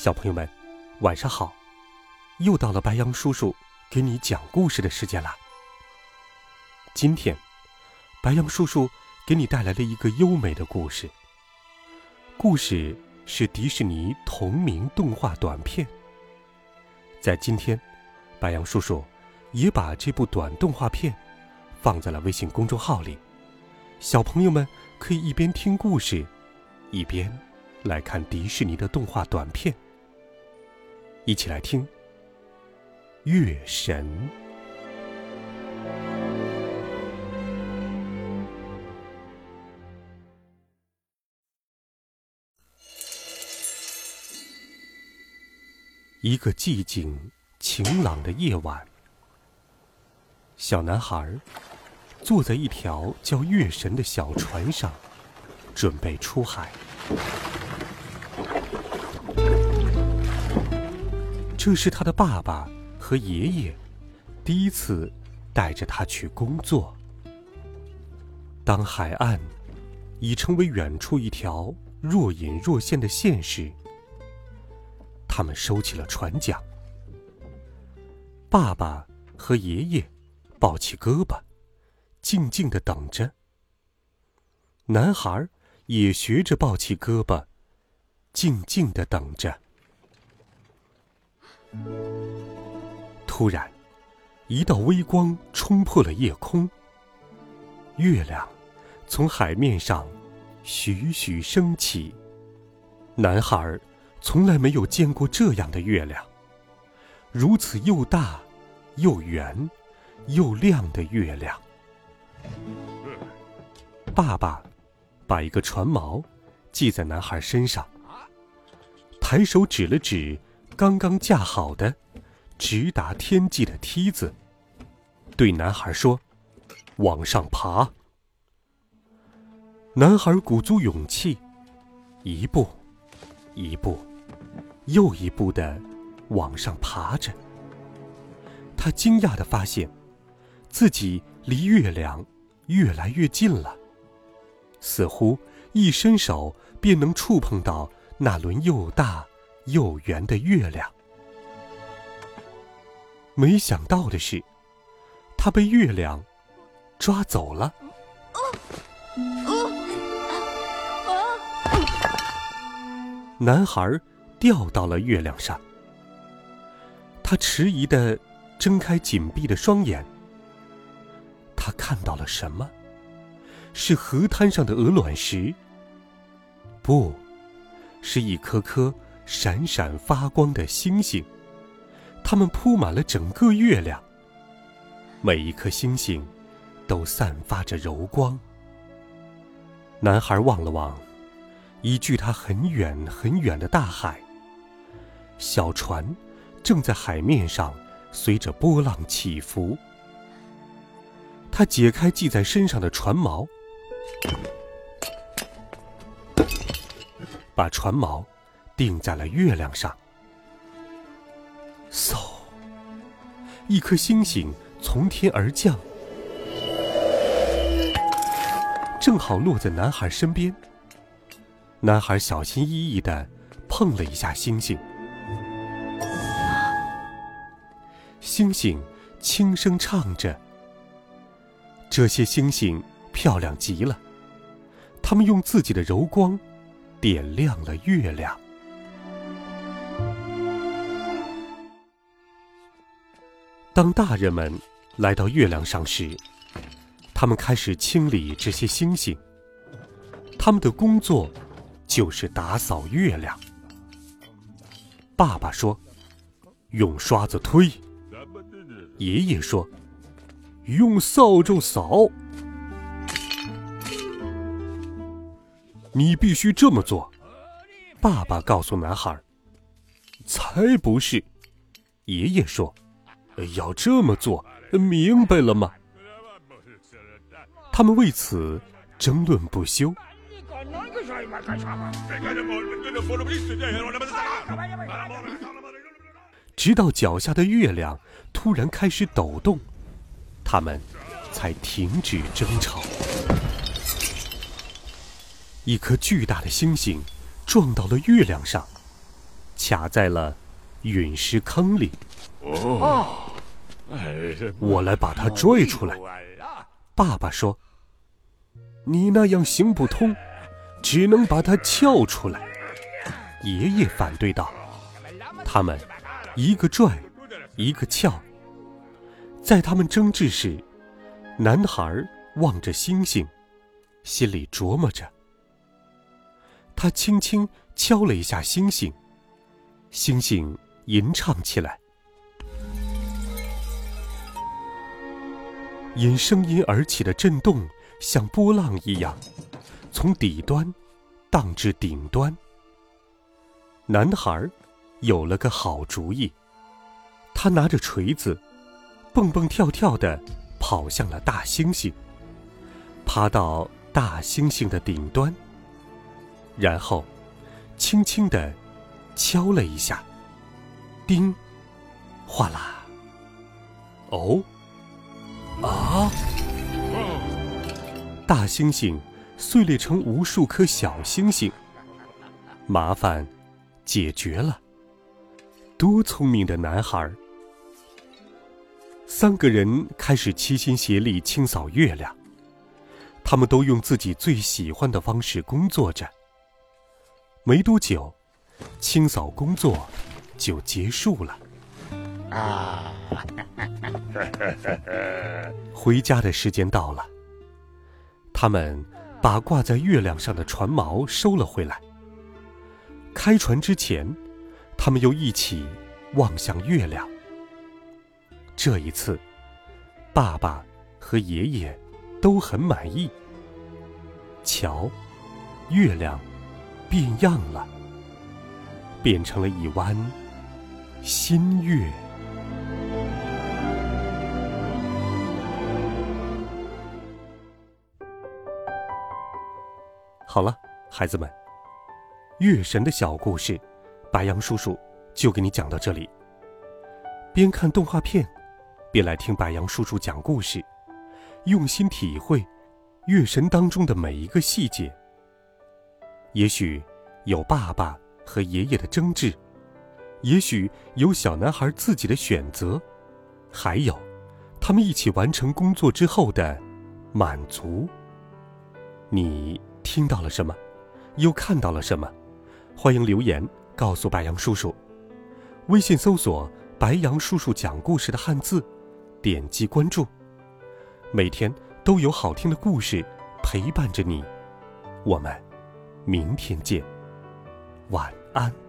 小朋友们，晚上好！又到了白羊叔叔给你讲故事的时间了。今天，白羊叔叔给你带来了一个优美的故事。故事是迪士尼同名动画短片。在今天，白羊叔叔也把这部短动画片放在了微信公众号里，小朋友们可以一边听故事，一边来看迪士尼的动画短片。一起来听《月神》。一个寂静、晴朗的夜晚，小男孩坐在一条叫月神的小船上，准备出海。这是他的爸爸和爷爷第一次带着他去工作。当海岸已成为远处一条若隐若现的线时，他们收起了船桨。爸爸和爷爷抱起胳膊，静静的等着。男孩也学着抱起胳膊，静静的等着。突然，一道微光冲破了夜空。月亮从海面上徐徐升起。男孩从来没有见过这样的月亮，如此又大、又圆、又亮的月亮。爸爸把一个船锚系在男孩身上，抬手指了指。刚刚架好的、直达天际的梯子，对男孩说：“往上爬。”男孩鼓足勇气，一步、一步、又一步的往上爬着。他惊讶的发现，自己离月亮越来越近了，似乎一伸手便能触碰到那轮又大。又圆的月亮，没想到的是，他被月亮抓走了。男孩掉到了月亮上，他迟疑的睁开紧闭的双眼。他看到了什么？是河滩上的鹅卵石？不，是一颗颗。闪闪发光的星星，它们铺满了整个月亮。每一颗星星都散发着柔光。男孩望了望，已距他很远很远的大海。小船正在海面上随着波浪起伏。他解开系在身上的船锚，把船锚。定在了月亮上。嗖！一颗星星从天而降，正好落在男孩身边。男孩小心翼翼的碰了一下星星，星星轻声唱着：“这些星星漂亮极了，它们用自己的柔光点亮了月亮。”当大人们来到月亮上时，他们开始清理这些星星。他们的工作就是打扫月亮。爸爸说：“用刷子推。”爷爷说：“用扫帚扫。”你必须这么做。”爸爸告诉男孩。才不是，爷爷说：“要这么做，明白了吗？”他们为此争论不休。直到脚下的月亮突然开始抖动，他们才停止争吵。一颗巨大的星星撞到了月亮上。卡在了陨石坑里。哦，我来把它拽出来。爸爸说：“你那样行不通，只能把它撬出来。”爷爷反对道：“他们一个拽，一个撬。”在他们争执时，男孩望着星星，心里琢磨着。他轻轻敲了一下星星。星星吟唱起来，因声音而起的震动像波浪一样，从底端荡至顶端。男孩有了个好主意，他拿着锤子，蹦蹦跳跳的跑向了大猩猩，爬到大猩猩的顶端，然后轻轻的。敲了一下，叮，哗啦。哦，啊！大猩猩碎裂成无数颗小星星，麻烦解决了。多聪明的男孩！三个人开始齐心协力清扫月亮，他们都用自己最喜欢的方式工作着。没多久。清扫工作就结束了。啊！回家的时间到了。他们把挂在月亮上的船锚收了回来。开船之前，他们又一起望向月亮。这一次，爸爸和爷爷都很满意。瞧，月亮变样了。变成了一弯新月。好了，孩子们，月神的小故事，白杨叔叔就给你讲到这里。边看动画片，边来听白杨叔叔讲故事，用心体会月神当中的每一个细节。也许有爸爸。和爷爷的争执，也许有小男孩自己的选择，还有他们一起完成工作之后的满足。你听到了什么？又看到了什么？欢迎留言告诉白杨叔叔。微信搜索“白杨叔叔讲故事”的汉字，点击关注，每天都有好听的故事陪伴着你。我们明天见。晚安。